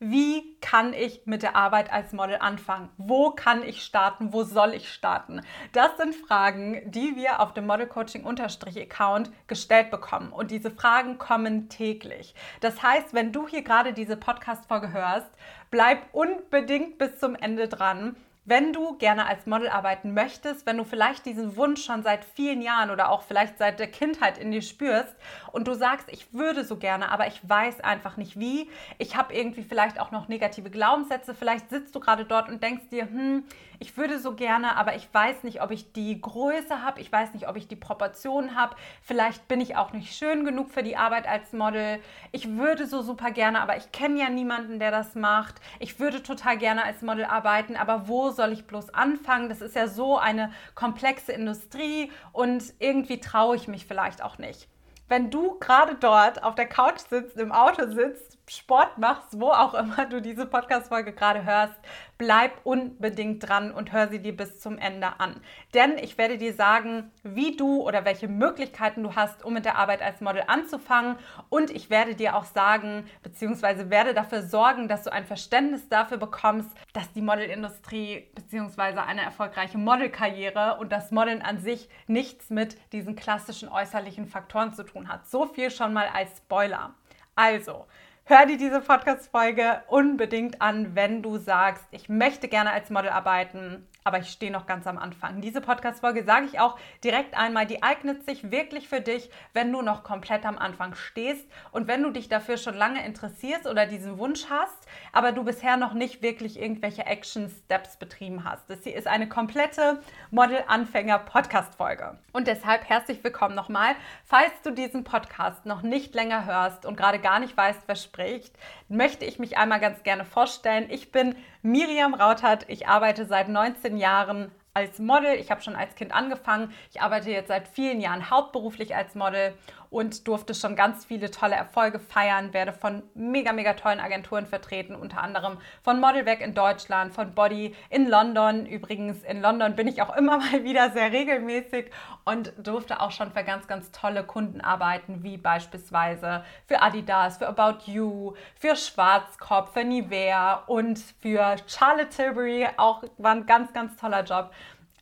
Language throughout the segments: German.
wie kann ich mit der Arbeit als Model anfangen? Wo kann ich starten? Wo soll ich starten? Das sind Fragen, die wir auf dem Model Coaching Account gestellt bekommen. Und diese Fragen kommen täglich. Das heißt, wenn du hier gerade diese Podcast-Folge hörst, bleib unbedingt bis zum Ende dran wenn du gerne als Model arbeiten möchtest, wenn du vielleicht diesen Wunsch schon seit vielen Jahren oder auch vielleicht seit der Kindheit in dir spürst und du sagst, ich würde so gerne, aber ich weiß einfach nicht wie, ich habe irgendwie vielleicht auch noch negative Glaubenssätze, vielleicht sitzt du gerade dort und denkst dir, hm, ich würde so gerne, aber ich weiß nicht, ob ich die Größe habe, ich weiß nicht, ob ich die Proportionen habe, vielleicht bin ich auch nicht schön genug für die Arbeit als Model, ich würde so super gerne, aber ich kenne ja niemanden, der das macht, ich würde total gerne als Model arbeiten, aber wo soll ich bloß anfangen? Das ist ja so eine komplexe Industrie und irgendwie traue ich mich vielleicht auch nicht. Wenn du gerade dort auf der Couch sitzt, im Auto sitzt, Sport machst, wo auch immer du diese Podcast-Folge gerade hörst, bleib unbedingt dran und hör sie dir bis zum Ende an. Denn ich werde dir sagen, wie du oder welche Möglichkeiten du hast, um mit der Arbeit als Model anzufangen. Und ich werde dir auch sagen, beziehungsweise werde dafür sorgen, dass du ein Verständnis dafür bekommst, dass die Modelindustrie beziehungsweise eine erfolgreiche Modelkarriere und das Modeln an sich nichts mit diesen klassischen äußerlichen Faktoren zu tun hat. So viel schon mal als Spoiler. Also, Hör dir diese Podcast-Folge unbedingt an, wenn du sagst, ich möchte gerne als Model arbeiten, aber ich stehe noch ganz am Anfang. Diese Podcast-Folge sage ich auch direkt einmal, die eignet sich wirklich für dich, wenn du noch komplett am Anfang stehst und wenn du dich dafür schon lange interessierst oder diesen Wunsch hast, aber du bisher noch nicht wirklich irgendwelche Action-Steps betrieben hast. Das hier ist eine komplette Model-Anfänger-Podcast-Folge. Und deshalb herzlich willkommen nochmal. Falls du diesen Podcast noch nicht länger hörst und gerade gar nicht weißt, wer spricht, möchte ich mich einmal ganz gerne vorstellen. Ich bin Miriam Rautert. Ich arbeite seit 19 Jahren als Model. Ich habe schon als Kind angefangen. Ich arbeite jetzt seit vielen Jahren hauptberuflich als Model und durfte schon ganz viele tolle Erfolge feiern, werde von mega, mega tollen Agenturen vertreten, unter anderem von Modelwerk in Deutschland, von Body in London. Übrigens, in London bin ich auch immer mal wieder sehr regelmäßig und durfte auch schon für ganz, ganz tolle Kunden arbeiten, wie beispielsweise für Adidas, für About You, für Schwarzkopf, für Nivea und für Charlotte Tilbury. Auch war ein ganz, ganz toller Job.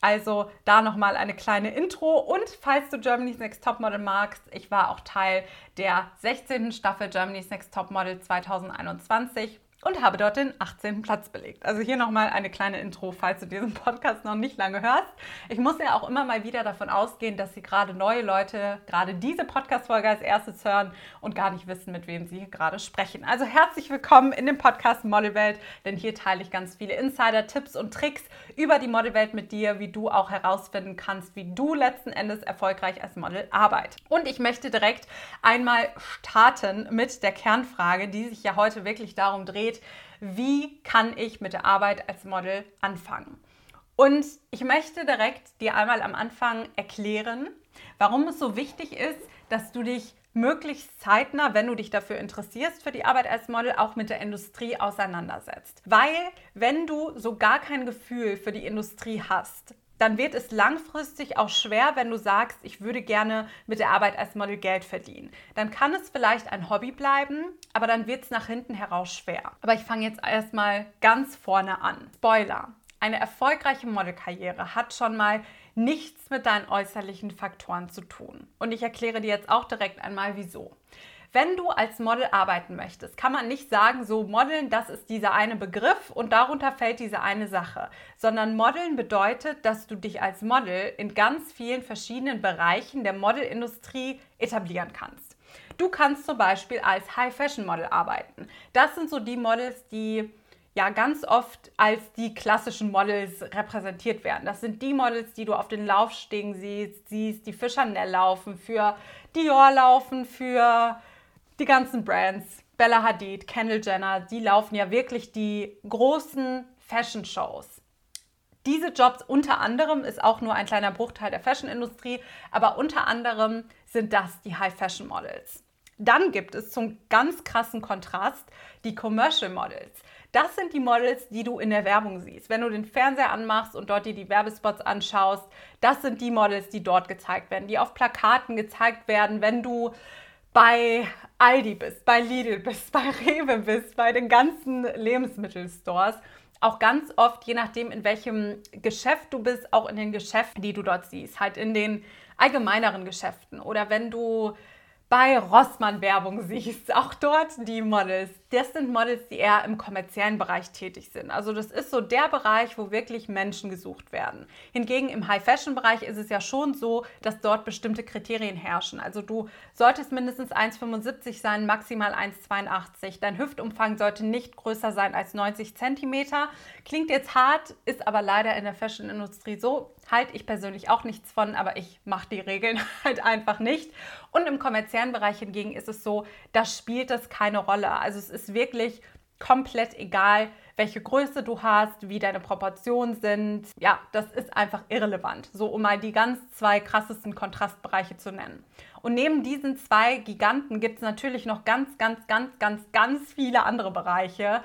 Also da nochmal eine kleine Intro. Und falls du Germany's Next Topmodel magst, ich war auch Teil der 16. Staffel Germany's Next Topmodel 2021 und habe dort den 18. Platz belegt. Also hier nochmal eine kleine Intro, falls du diesen Podcast noch nicht lange hörst. Ich muss ja auch immer mal wieder davon ausgehen, dass sie gerade neue Leute gerade diese Podcast-Folge als erstes hören und gar nicht wissen, mit wem sie gerade sprechen. Also herzlich willkommen in dem Podcast Modelwelt, denn hier teile ich ganz viele Insider-Tipps und Tricks über die Modelwelt mit dir, wie du auch herausfinden kannst, wie du letzten Endes erfolgreich als Model arbeitest. Und ich möchte direkt einmal starten mit der Kernfrage, die sich ja heute wirklich darum dreht, geht, wie kann ich mit der Arbeit als Model anfangen. Und ich möchte direkt dir einmal am Anfang erklären, warum es so wichtig ist, dass du dich möglichst zeitnah, wenn du dich dafür interessierst, für die Arbeit als Model, auch mit der Industrie auseinandersetzt. Weil wenn du so gar kein Gefühl für die Industrie hast, dann wird es langfristig auch schwer, wenn du sagst, ich würde gerne mit der Arbeit als Model Geld verdienen. Dann kann es vielleicht ein Hobby bleiben, aber dann wird es nach hinten heraus schwer. Aber ich fange jetzt erstmal ganz vorne an. Spoiler. Eine erfolgreiche Modelkarriere hat schon mal nichts mit deinen äußerlichen Faktoren zu tun. Und ich erkläre dir jetzt auch direkt einmal, wieso. Wenn du als Model arbeiten möchtest, kann man nicht sagen, so Modeln, das ist dieser eine Begriff und darunter fällt diese eine Sache, sondern Modeln bedeutet, dass du dich als Model in ganz vielen verschiedenen Bereichen der Modelindustrie etablieren kannst. Du kannst zum Beispiel als High-Fashion-Model arbeiten. Das sind so die Models, die ja ganz oft als die klassischen Models repräsentiert werden. Das sind die Models, die du auf den Laufstegen siehst, siehst die für Chanel laufen, für Dior laufen, für die ganzen Brands, Bella Hadid, Kendall Jenner, die laufen ja wirklich die großen Fashion-Shows. Diese Jobs unter anderem ist auch nur ein kleiner Bruchteil der Fashion-Industrie, aber unter anderem sind das die High-Fashion-Models. Dann gibt es zum ganz krassen Kontrast die Commercial Models. Das sind die Models, die du in der Werbung siehst. Wenn du den Fernseher anmachst und dort dir die Werbespots anschaust, das sind die Models, die dort gezeigt werden, die auf Plakaten gezeigt werden, wenn du bei Aldi bist, bei Lidl bist, bei Rewe bist, bei den ganzen Lebensmittelstores, auch ganz oft, je nachdem, in welchem Geschäft du bist, auch in den Geschäften, die du dort siehst, halt in den allgemeineren Geschäften. Oder wenn du bei Rossmann Werbung siehst, auch dort die Models. Das sind Models, die eher im kommerziellen Bereich tätig sind. Also das ist so der Bereich, wo wirklich Menschen gesucht werden. Hingegen im High-Fashion-Bereich ist es ja schon so, dass dort bestimmte Kriterien herrschen. Also du solltest mindestens 1,75 sein, maximal 1,82. Dein Hüftumfang sollte nicht größer sein als 90 cm. Klingt jetzt hart, ist aber leider in der Fashion-Industrie so halte ich persönlich auch nichts von, aber ich mache die Regeln halt einfach nicht. Und im kommerziellen Bereich hingegen ist es so, da spielt das keine Rolle. Also es ist wirklich komplett egal, welche Größe du hast, wie deine Proportionen sind. Ja, das ist einfach irrelevant. So, um mal die ganz zwei krassesten Kontrastbereiche zu nennen. Und neben diesen zwei Giganten gibt es natürlich noch ganz, ganz, ganz, ganz, ganz viele andere Bereiche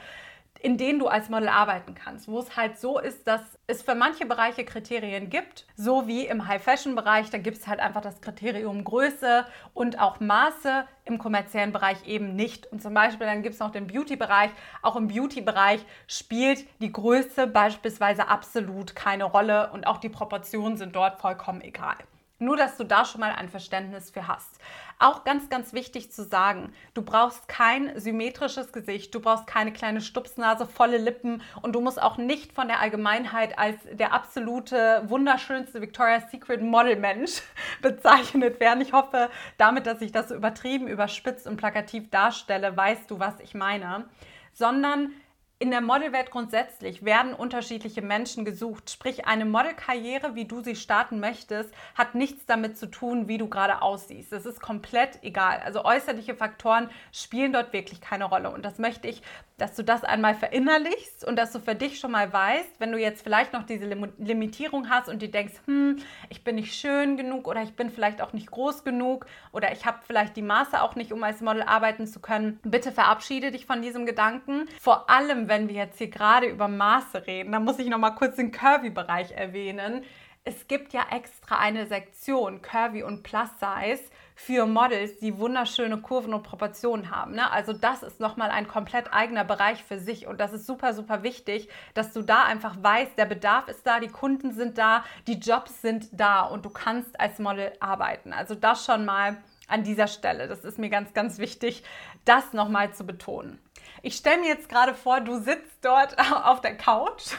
in denen du als Model arbeiten kannst, wo es halt so ist, dass es für manche Bereiche Kriterien gibt, so wie im High-Fashion-Bereich, da gibt es halt einfach das Kriterium Größe und auch Maße, im kommerziellen Bereich eben nicht. Und zum Beispiel dann gibt es noch den Beauty-Bereich. Auch im Beauty-Bereich spielt die Größe beispielsweise absolut keine Rolle und auch die Proportionen sind dort vollkommen egal. Nur, dass du da schon mal ein Verständnis für hast. Auch ganz, ganz wichtig zu sagen, du brauchst kein symmetrisches Gesicht, du brauchst keine kleine Stupsnase, volle Lippen und du musst auch nicht von der Allgemeinheit als der absolute, wunderschönste Victoria's Secret Model-Mensch bezeichnet werden. Ich hoffe, damit, dass ich das so übertrieben, überspitzt und plakativ darstelle, weißt du, was ich meine. Sondern in der Modelwelt grundsätzlich werden unterschiedliche Menschen gesucht. Sprich, eine Modelkarriere, wie du sie starten möchtest, hat nichts damit zu tun, wie du gerade aussiehst. Es ist komplett egal. Also äußerliche Faktoren spielen dort wirklich keine Rolle. Und das möchte ich, dass du das einmal verinnerlichst und dass du für dich schon mal weißt, wenn du jetzt vielleicht noch diese Limitierung hast und dir denkst, hm, ich bin nicht schön genug oder ich bin vielleicht auch nicht groß genug oder ich habe vielleicht die Maße auch nicht, um als Model arbeiten zu können. Bitte verabschiede dich von diesem Gedanken. Vor allem, wenn wir jetzt hier gerade über Maße reden, dann muss ich noch mal kurz den Curvy-Bereich erwähnen. Es gibt ja extra eine Sektion Curvy und Plus Size für Models, die wunderschöne Kurven und Proportionen haben. Ne? Also das ist nochmal ein komplett eigener Bereich für sich und das ist super, super wichtig, dass du da einfach weißt, der Bedarf ist da, die Kunden sind da, die Jobs sind da und du kannst als Model arbeiten. Also das schon mal an dieser Stelle. Das ist mir ganz, ganz wichtig, das nochmal zu betonen. Ich stelle mir jetzt gerade vor, du sitzt dort auf der Couch.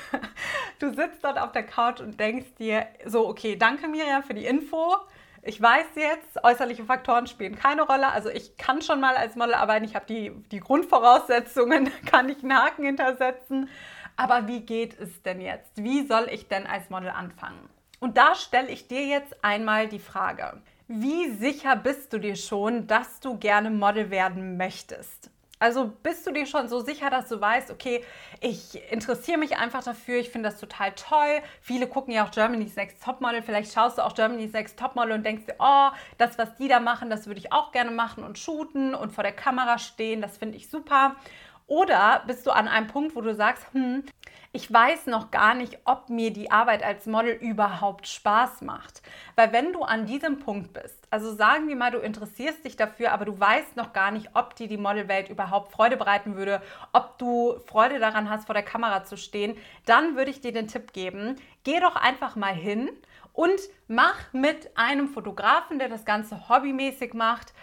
Du sitzt dort auf der Couch und denkst dir so, okay, danke Miriam für die Info. Ich weiß jetzt, äußerliche Faktoren spielen keine Rolle. Also ich kann schon mal als Model arbeiten. Ich habe die, die Grundvoraussetzungen, kann ich einen Haken hintersetzen. Aber wie geht es denn jetzt? Wie soll ich denn als Model anfangen? Und da stelle ich dir jetzt einmal die Frage. Wie sicher bist du dir schon, dass du gerne Model werden möchtest? Also bist du dir schon so sicher, dass du weißt, okay, ich interessiere mich einfach dafür, ich finde das total toll. Viele gucken ja auch Germany's Next Topmodel. Vielleicht schaust du auch Germany's Next Topmodel und denkst dir, oh, das, was die da machen, das würde ich auch gerne machen und shooten und vor der Kamera stehen, das finde ich super. Oder bist du an einem Punkt, wo du sagst, hm, ich weiß noch gar nicht, ob mir die Arbeit als Model überhaupt Spaß macht. Weil wenn du an diesem Punkt bist, also sagen wir mal, du interessierst dich dafür, aber du weißt noch gar nicht, ob dir die Modelwelt überhaupt Freude bereiten würde, ob du Freude daran hast, vor der Kamera zu stehen, dann würde ich dir den Tipp geben, geh doch einfach mal hin und mach mit einem Fotografen, der das Ganze hobbymäßig macht,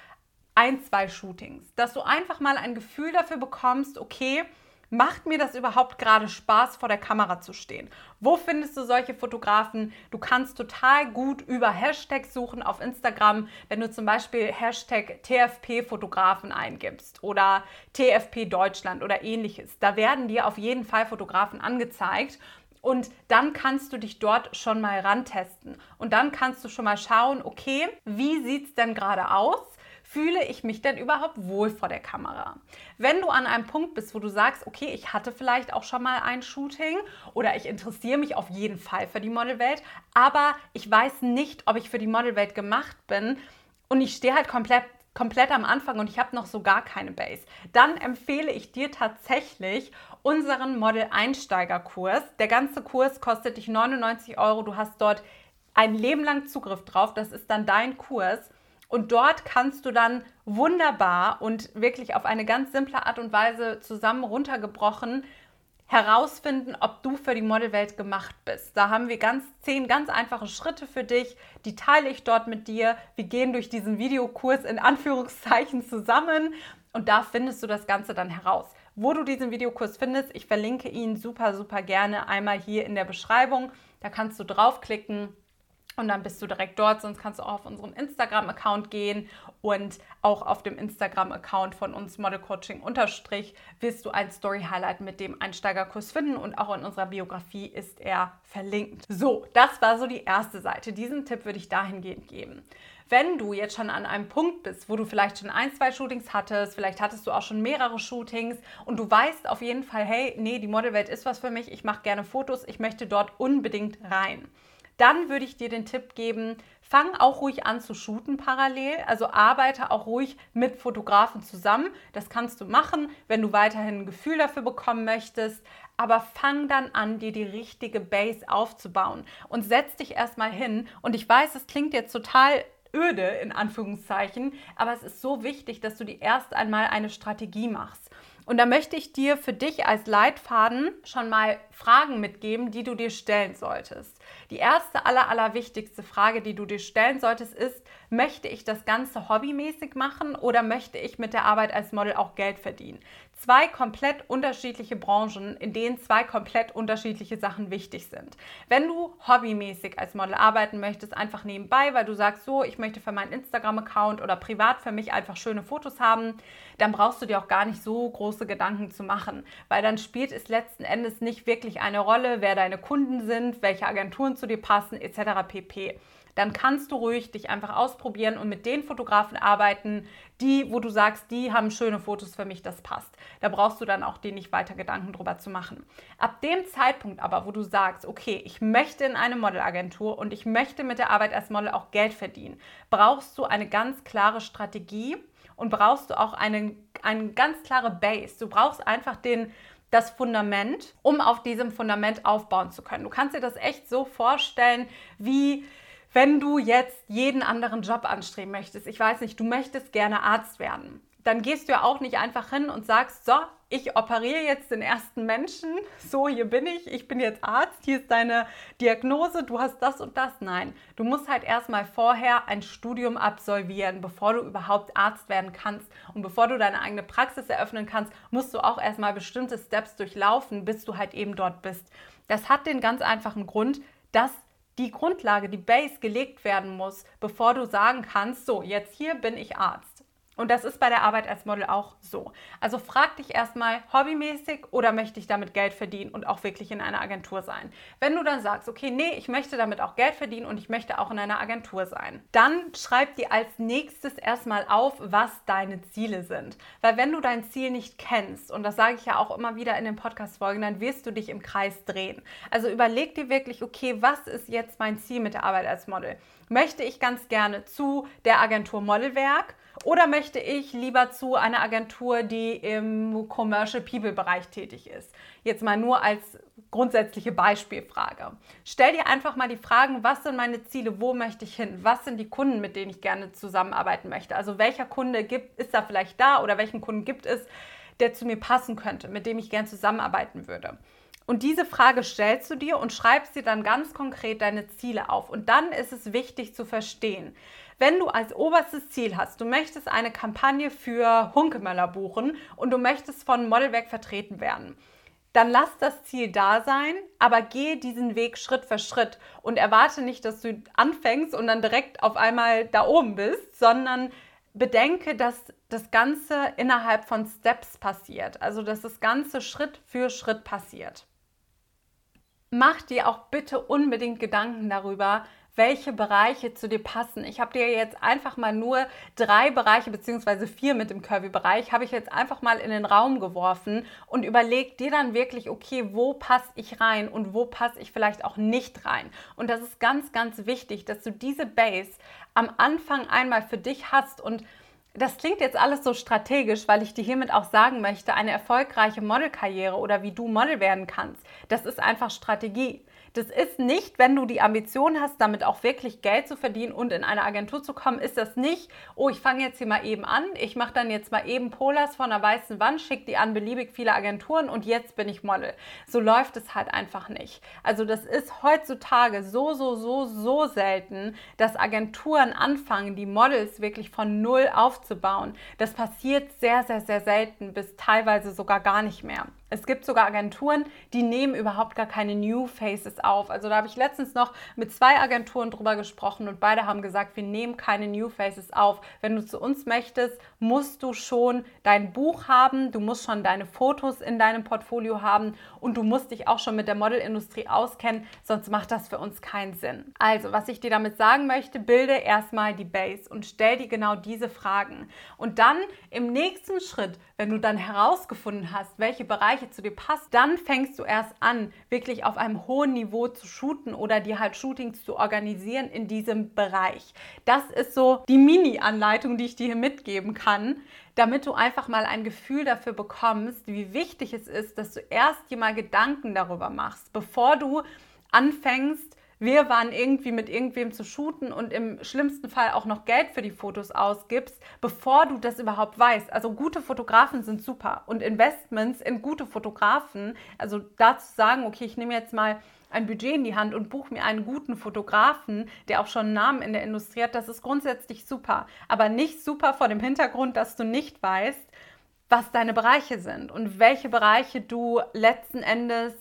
ein, zwei Shootings. Dass du einfach mal ein Gefühl dafür bekommst, okay, Macht mir das überhaupt gerade Spaß, vor der Kamera zu stehen? Wo findest du solche Fotografen? Du kannst total gut über Hashtags suchen auf Instagram, wenn du zum Beispiel Hashtag TFP-Fotografen eingibst oder TFP Deutschland oder ähnliches. Da werden dir auf jeden Fall Fotografen angezeigt. Und dann kannst du dich dort schon mal rantesten. Und dann kannst du schon mal schauen, okay, wie sieht es denn gerade aus? Fühle ich mich denn überhaupt wohl vor der Kamera? Wenn du an einem Punkt bist, wo du sagst, okay, ich hatte vielleicht auch schon mal ein Shooting oder ich interessiere mich auf jeden Fall für die Modelwelt, aber ich weiß nicht, ob ich für die Modelwelt gemacht bin und ich stehe halt komplett komplett am Anfang und ich habe noch so gar keine Base, dann empfehle ich dir tatsächlich unseren Model-Einsteiger-Kurs. Der ganze Kurs kostet dich 99 Euro. Du hast dort ein Leben lang Zugriff drauf. Das ist dann dein Kurs. Und dort kannst du dann wunderbar und wirklich auf eine ganz simple Art und Weise zusammen runtergebrochen herausfinden, ob du für die Modelwelt gemacht bist. Da haben wir ganz zehn ganz einfache Schritte für dich, die teile ich dort mit dir. Wir gehen durch diesen Videokurs in Anführungszeichen zusammen und da findest du das Ganze dann heraus. Wo du diesen Videokurs findest, ich verlinke ihn super, super gerne einmal hier in der Beschreibung. Da kannst du draufklicken und dann bist du direkt dort. Sonst kannst du auch auf unseren Instagram-Account gehen und auch auf dem Instagram-Account von uns Model Coaching unterstrich wirst du ein Story-Highlight mit dem Einsteigerkurs finden und auch in unserer Biografie ist er verlinkt. So, das war so die erste Seite. Diesen Tipp würde ich dahingehend geben. Wenn du jetzt schon an einem Punkt bist, wo du vielleicht schon ein, zwei Shootings hattest, vielleicht hattest du auch schon mehrere Shootings und du weißt auf jeden Fall, hey, nee, die Modelwelt ist was für mich, ich mache gerne Fotos, ich möchte dort unbedingt rein dann würde ich dir den Tipp geben, fang auch ruhig an zu shooten parallel. Also arbeite auch ruhig mit Fotografen zusammen. Das kannst du machen, wenn du weiterhin ein Gefühl dafür bekommen möchtest. Aber fang dann an, dir die richtige Base aufzubauen und setz dich erstmal hin. Und ich weiß, es klingt jetzt total öde in Anführungszeichen, aber es ist so wichtig, dass du dir erst einmal eine Strategie machst. Und da möchte ich dir für dich als Leitfaden schon mal Fragen mitgeben, die du dir stellen solltest. Die erste, aller, aller wichtigste Frage, die du dir stellen solltest, ist, möchte ich das Ganze hobbymäßig machen oder möchte ich mit der Arbeit als Model auch Geld verdienen? Zwei komplett unterschiedliche Branchen, in denen zwei komplett unterschiedliche Sachen wichtig sind. Wenn du hobbymäßig als Model arbeiten möchtest, einfach nebenbei, weil du sagst, so, ich möchte für meinen Instagram-Account oder privat für mich einfach schöne Fotos haben, dann brauchst du dir auch gar nicht so große Gedanken zu machen, weil dann spielt es letzten Endes nicht wirklich eine Rolle, wer deine Kunden sind, welche Agenturen zu dir passen, etc. pp dann kannst du ruhig dich einfach ausprobieren und mit den Fotografen arbeiten, die, wo du sagst, die haben schöne Fotos für mich, das passt. Da brauchst du dann auch dir nicht weiter Gedanken drüber zu machen. Ab dem Zeitpunkt aber, wo du sagst, okay, ich möchte in eine Modelagentur und ich möchte mit der Arbeit als Model auch Geld verdienen, brauchst du eine ganz klare Strategie und brauchst du auch eine, eine ganz klare Base. Du brauchst einfach den, das Fundament, um auf diesem Fundament aufbauen zu können. Du kannst dir das echt so vorstellen, wie wenn du jetzt jeden anderen Job anstreben möchtest, ich weiß nicht, du möchtest gerne Arzt werden, dann gehst du ja auch nicht einfach hin und sagst, so, ich operiere jetzt den ersten Menschen, so, hier bin ich, ich bin jetzt Arzt, hier ist deine Diagnose, du hast das und das. Nein, du musst halt erstmal vorher ein Studium absolvieren, bevor du überhaupt Arzt werden kannst. Und bevor du deine eigene Praxis eröffnen kannst, musst du auch erstmal bestimmte Steps durchlaufen, bis du halt eben dort bist. Das hat den ganz einfachen Grund, dass die Grundlage, die Base gelegt werden muss, bevor du sagen kannst, so, jetzt hier bin ich Arzt. Und das ist bei der Arbeit als Model auch so. Also frag dich erstmal, hobbymäßig oder möchte ich damit Geld verdienen und auch wirklich in einer Agentur sein? Wenn du dann sagst, okay, nee, ich möchte damit auch Geld verdienen und ich möchte auch in einer Agentur sein, dann schreib dir als nächstes erstmal auf, was deine Ziele sind. Weil wenn du dein Ziel nicht kennst, und das sage ich ja auch immer wieder in den Podcast-Folgen, dann wirst du dich im Kreis drehen. Also überleg dir wirklich, okay, was ist jetzt mein Ziel mit der Arbeit als Model? Möchte ich ganz gerne zu der Agentur Modelwerk? Oder möchte ich lieber zu einer Agentur, die im Commercial People Bereich tätig ist? Jetzt mal nur als grundsätzliche Beispielfrage. Stell dir einfach mal die Fragen, was sind meine Ziele, wo möchte ich hin, was sind die Kunden, mit denen ich gerne zusammenarbeiten möchte. Also welcher Kunde gibt, ist da vielleicht da oder welchen Kunden gibt es, der zu mir passen könnte, mit dem ich gerne zusammenarbeiten würde. Und diese Frage stellst du dir und schreibst dir dann ganz konkret deine Ziele auf. Und dann ist es wichtig zu verstehen, wenn du als oberstes Ziel hast, du möchtest eine Kampagne für Hunkemöller buchen und du möchtest von Modelwerk vertreten werden, dann lass das Ziel da sein, aber gehe diesen Weg Schritt für Schritt und erwarte nicht, dass du anfängst und dann direkt auf einmal da oben bist, sondern bedenke, dass das Ganze innerhalb von Steps passiert, also dass das Ganze Schritt für Schritt passiert. Mach dir auch bitte unbedingt Gedanken darüber, welche Bereiche zu dir passen. Ich habe dir jetzt einfach mal nur drei Bereiche beziehungsweise vier mit dem Curvy-Bereich, habe ich jetzt einfach mal in den Raum geworfen und überleg dir dann wirklich, okay, wo passe ich rein und wo passe ich vielleicht auch nicht rein. Und das ist ganz, ganz wichtig, dass du diese Base am Anfang einmal für dich hast und das klingt jetzt alles so strategisch, weil ich dir hiermit auch sagen möchte, eine erfolgreiche Modelkarriere oder wie du Model werden kannst, das ist einfach Strategie. Das ist nicht, wenn du die Ambition hast, damit auch wirklich Geld zu verdienen und in eine Agentur zu kommen, ist das nicht, oh, ich fange jetzt hier mal eben an, ich mache dann jetzt mal eben Polars von einer weißen Wand, schicke die an beliebig viele Agenturen und jetzt bin ich Model. So läuft es halt einfach nicht. Also das ist heutzutage so, so, so, so selten, dass Agenturen anfangen, die Models wirklich von null aufzubauen. Das passiert sehr, sehr, sehr selten bis teilweise sogar gar nicht mehr. Es gibt sogar Agenturen, die nehmen überhaupt gar keine New Faces auf. Also da habe ich letztens noch mit zwei Agenturen drüber gesprochen und beide haben gesagt, wir nehmen keine New Faces auf. Wenn du zu uns möchtest, musst du schon dein Buch haben, du musst schon deine Fotos in deinem Portfolio haben und du musst dich auch schon mit der Modelindustrie auskennen, sonst macht das für uns keinen Sinn. Also, was ich dir damit sagen möchte, bilde erstmal die Base und stell dir genau diese Fragen. Und dann im nächsten Schritt, wenn du dann herausgefunden hast, welche Bereiche zu dir passt, dann fängst du erst an, wirklich auf einem hohen Niveau zu shooten oder dir halt Shootings zu organisieren in diesem Bereich. Das ist so die Mini-Anleitung, die ich dir hier mitgeben kann, damit du einfach mal ein Gefühl dafür bekommst, wie wichtig es ist, dass du erst dir mal Gedanken darüber machst, bevor du anfängst, wir waren irgendwie mit irgendwem zu shooten und im schlimmsten Fall auch noch Geld für die Fotos ausgibst, bevor du das überhaupt weißt. Also gute Fotografen sind super und Investments in gute Fotografen, also dazu sagen, okay, ich nehme jetzt mal ein Budget in die Hand und buche mir einen guten Fotografen, der auch schon einen Namen in der Industrie hat, das ist grundsätzlich super. Aber nicht super vor dem Hintergrund, dass du nicht weißt, was deine Bereiche sind und welche Bereiche du letzten Endes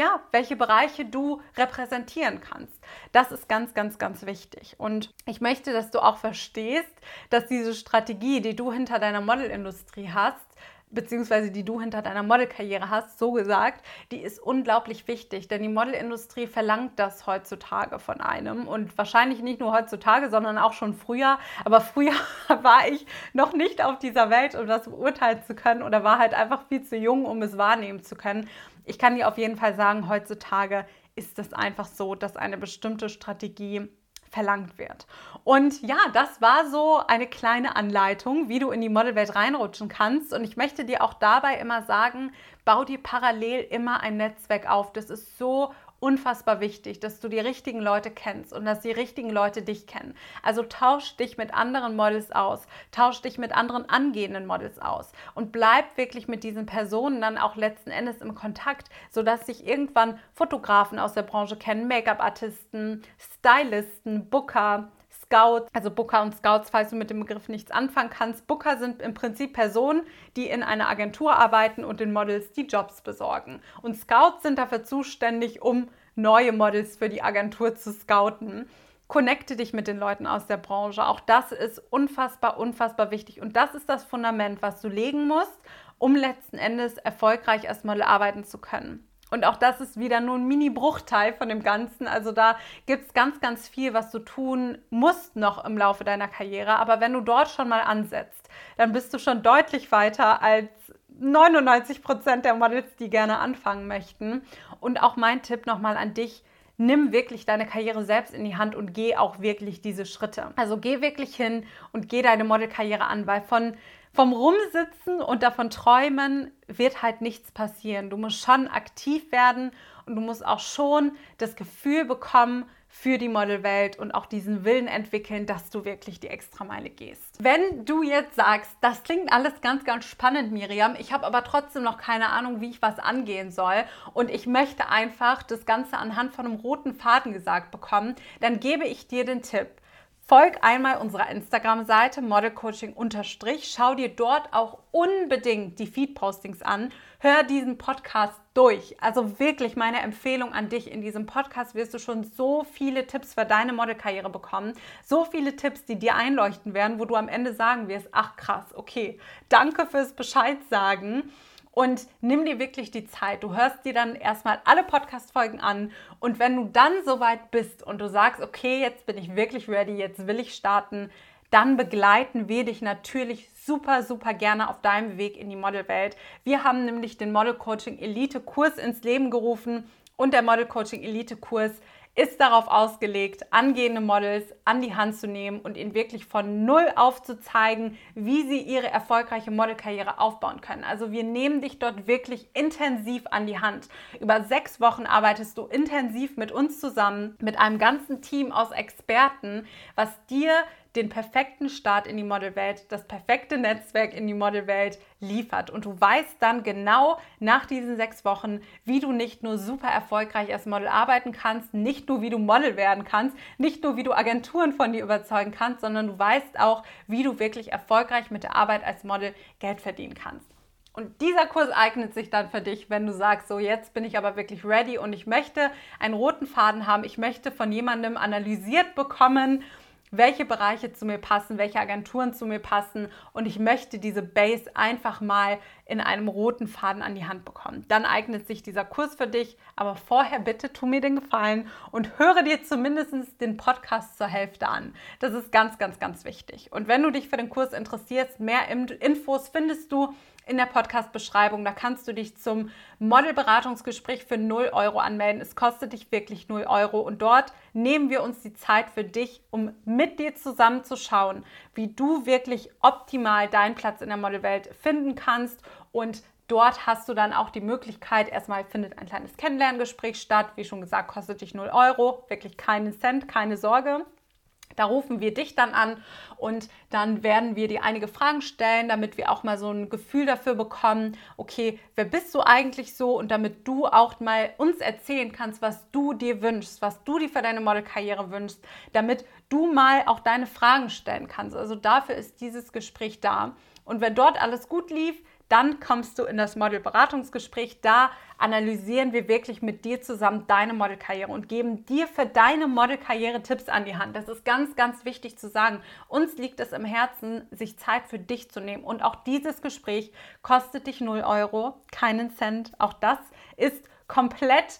ja, welche Bereiche du repräsentieren kannst. Das ist ganz, ganz, ganz wichtig. Und ich möchte, dass du auch verstehst, dass diese Strategie, die du hinter deiner Modelindustrie hast, beziehungsweise die du hinter deiner Modelkarriere hast, so gesagt, die ist unglaublich wichtig, denn die Modelindustrie verlangt das heutzutage von einem. Und wahrscheinlich nicht nur heutzutage, sondern auch schon früher. Aber früher war ich noch nicht auf dieser Welt, um das beurteilen zu können. Oder war halt einfach viel zu jung, um es wahrnehmen zu können. Ich kann dir auf jeden Fall sagen, heutzutage ist es einfach so, dass eine bestimmte Strategie verlangt wird. Und ja, das war so eine kleine Anleitung, wie du in die Modelwelt reinrutschen kannst. Und ich möchte dir auch dabei immer sagen, bau dir parallel immer ein Netzwerk auf. Das ist so unfassbar wichtig, dass du die richtigen Leute kennst und dass die richtigen Leute dich kennen. Also tausch dich mit anderen Models aus, tausch dich mit anderen angehenden Models aus und bleib wirklich mit diesen Personen dann auch letzten Endes im Kontakt, sodass sich irgendwann Fotografen aus der Branche kennen, Make-up-Artisten, Stylisten, Booker, Scouts, also Booker und Scouts, falls du mit dem Begriff nichts anfangen kannst. Booker sind im Prinzip Personen, die in einer Agentur arbeiten und den Models die Jobs besorgen. Und Scouts sind dafür zuständig, um neue Models für die Agentur zu scouten. Connecte dich mit den Leuten aus der Branche. Auch das ist unfassbar, unfassbar wichtig. Und das ist das Fundament, was du legen musst, um letzten Endes erfolgreich als Model arbeiten zu können. Und auch das ist wieder nur ein Mini-Bruchteil von dem Ganzen. Also da gibt es ganz, ganz viel, was du tun musst noch im Laufe deiner Karriere. Aber wenn du dort schon mal ansetzt, dann bist du schon deutlich weiter als 99 Prozent der Models, die gerne anfangen möchten. Und auch mein Tipp nochmal an dich, nimm wirklich deine Karriere selbst in die Hand und geh auch wirklich diese Schritte. Also geh wirklich hin und geh deine Modelkarriere an, weil von vom Rumsitzen und davon träumen wird halt nichts passieren. Du musst schon aktiv werden und du musst auch schon das Gefühl bekommen für die Modelwelt und auch diesen Willen entwickeln, dass du wirklich die Extrameile gehst. Wenn du jetzt sagst, das klingt alles ganz, ganz spannend, Miriam, ich habe aber trotzdem noch keine Ahnung, wie ich was angehen soll und ich möchte einfach das Ganze anhand von einem roten Faden gesagt bekommen, dann gebe ich dir den Tipp Folg einmal unserer Instagram-Seite modelcoaching Schau dir dort auch unbedingt die Feed-Postings an. Hör diesen Podcast durch. Also wirklich meine Empfehlung an dich. In diesem Podcast wirst du schon so viele Tipps für deine Modelkarriere bekommen. So viele Tipps, die dir einleuchten werden, wo du am Ende sagen wirst, ach krass, okay, danke fürs Bescheid sagen und nimm dir wirklich die Zeit. Du hörst dir dann erstmal alle Podcast-Folgen an und wenn du dann soweit bist und du sagst, okay, jetzt bin ich wirklich ready, jetzt will ich starten, dann begleiten wir dich natürlich super, super gerne auf deinem Weg in die Modelwelt. Wir haben nämlich den Model Coaching Elite Kurs ins Leben gerufen und der Model Coaching Elite Kurs ist darauf ausgelegt, angehende Models an die Hand zu nehmen und ihnen wirklich von Null aufzuzeigen, wie sie ihre erfolgreiche Modelkarriere aufbauen können. Also wir nehmen dich dort wirklich intensiv an die Hand. Über sechs Wochen arbeitest du intensiv mit uns zusammen, mit einem ganzen Team aus Experten, was dir den perfekten Start in die Modelwelt, das perfekte Netzwerk in die Modelwelt liefert. Und du weißt dann genau nach diesen sechs Wochen, wie du nicht nur super erfolgreich als Model arbeiten kannst, nicht nur wie du Model werden kannst, nicht nur wie du Agenturen von dir überzeugen kannst, sondern du weißt auch, wie du wirklich erfolgreich mit der Arbeit als Model Geld verdienen kannst. Und dieser Kurs eignet sich dann für dich, wenn du sagst, so jetzt bin ich aber wirklich ready und ich möchte einen roten Faden haben, ich möchte von jemandem analysiert bekommen, welche Bereiche zu mir passen, welche Agenturen zu mir passen und ich möchte diese Base einfach mal in einem roten Faden an die Hand bekommen. Dann eignet sich dieser Kurs für dich, aber vorher bitte tu mir den Gefallen und höre dir zumindest den Podcast zur Hälfte an. Das ist ganz, ganz, ganz wichtig. Und wenn du dich für den Kurs interessierst, mehr Infos findest du in der Podcast-Beschreibung. Da kannst du dich zum Modelberatungsgespräch für 0 Euro anmelden. Es kostet dich wirklich 0 Euro. Und dort nehmen wir uns die Zeit für dich, um mit dir zusammen zu schauen, wie du wirklich optimal deinen Platz in der Modelwelt finden kannst. Und Dort hast du dann auch die Möglichkeit, erstmal findet ein kleines Kennenlerngespräch statt. Wie schon gesagt, kostet dich 0 Euro, wirklich keinen Cent, keine Sorge. Da rufen wir dich dann an und dann werden wir dir einige Fragen stellen, damit wir auch mal so ein Gefühl dafür bekommen, okay, wer bist du eigentlich so und damit du auch mal uns erzählen kannst, was du dir wünschst, was du dir für deine Modelkarriere wünschst, damit du mal auch deine Fragen stellen kannst. Also dafür ist dieses Gespräch da. Und wenn dort alles gut lief, dann kommst du in das Modelberatungsgespräch. Da analysieren wir wirklich mit dir zusammen deine Modelkarriere und geben dir für deine Modelkarriere Tipps an die Hand. Das ist ganz, ganz wichtig zu sagen. Uns liegt es im Herzen, sich Zeit für dich zu nehmen. Und auch dieses Gespräch kostet dich 0 Euro, keinen Cent. Auch das ist komplett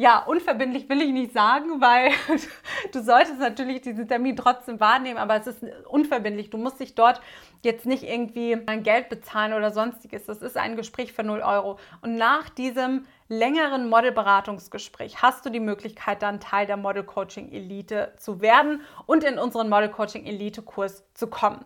ja, unverbindlich will ich nicht sagen, weil du solltest natürlich diesen Termin trotzdem wahrnehmen, aber es ist unverbindlich. Du musst dich dort jetzt nicht irgendwie ein Geld bezahlen oder sonstiges. Das ist ein Gespräch für 0 Euro. Und nach diesem längeren Modelberatungsgespräch hast du die Möglichkeit, dann Teil der Model Coaching Elite zu werden und in unseren Model Coaching Elite Kurs zu kommen.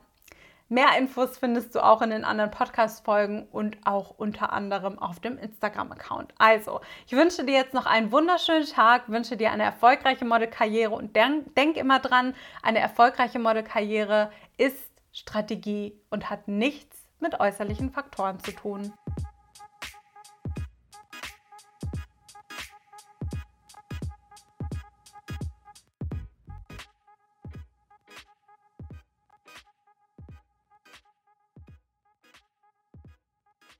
Mehr Infos findest du auch in den anderen Podcast-Folgen und auch unter anderem auf dem Instagram-Account. Also, ich wünsche dir jetzt noch einen wunderschönen Tag, wünsche dir eine erfolgreiche Modelkarriere und denk, denk immer dran, eine erfolgreiche Modelkarriere ist Strategie und hat nichts mit äußerlichen Faktoren zu tun.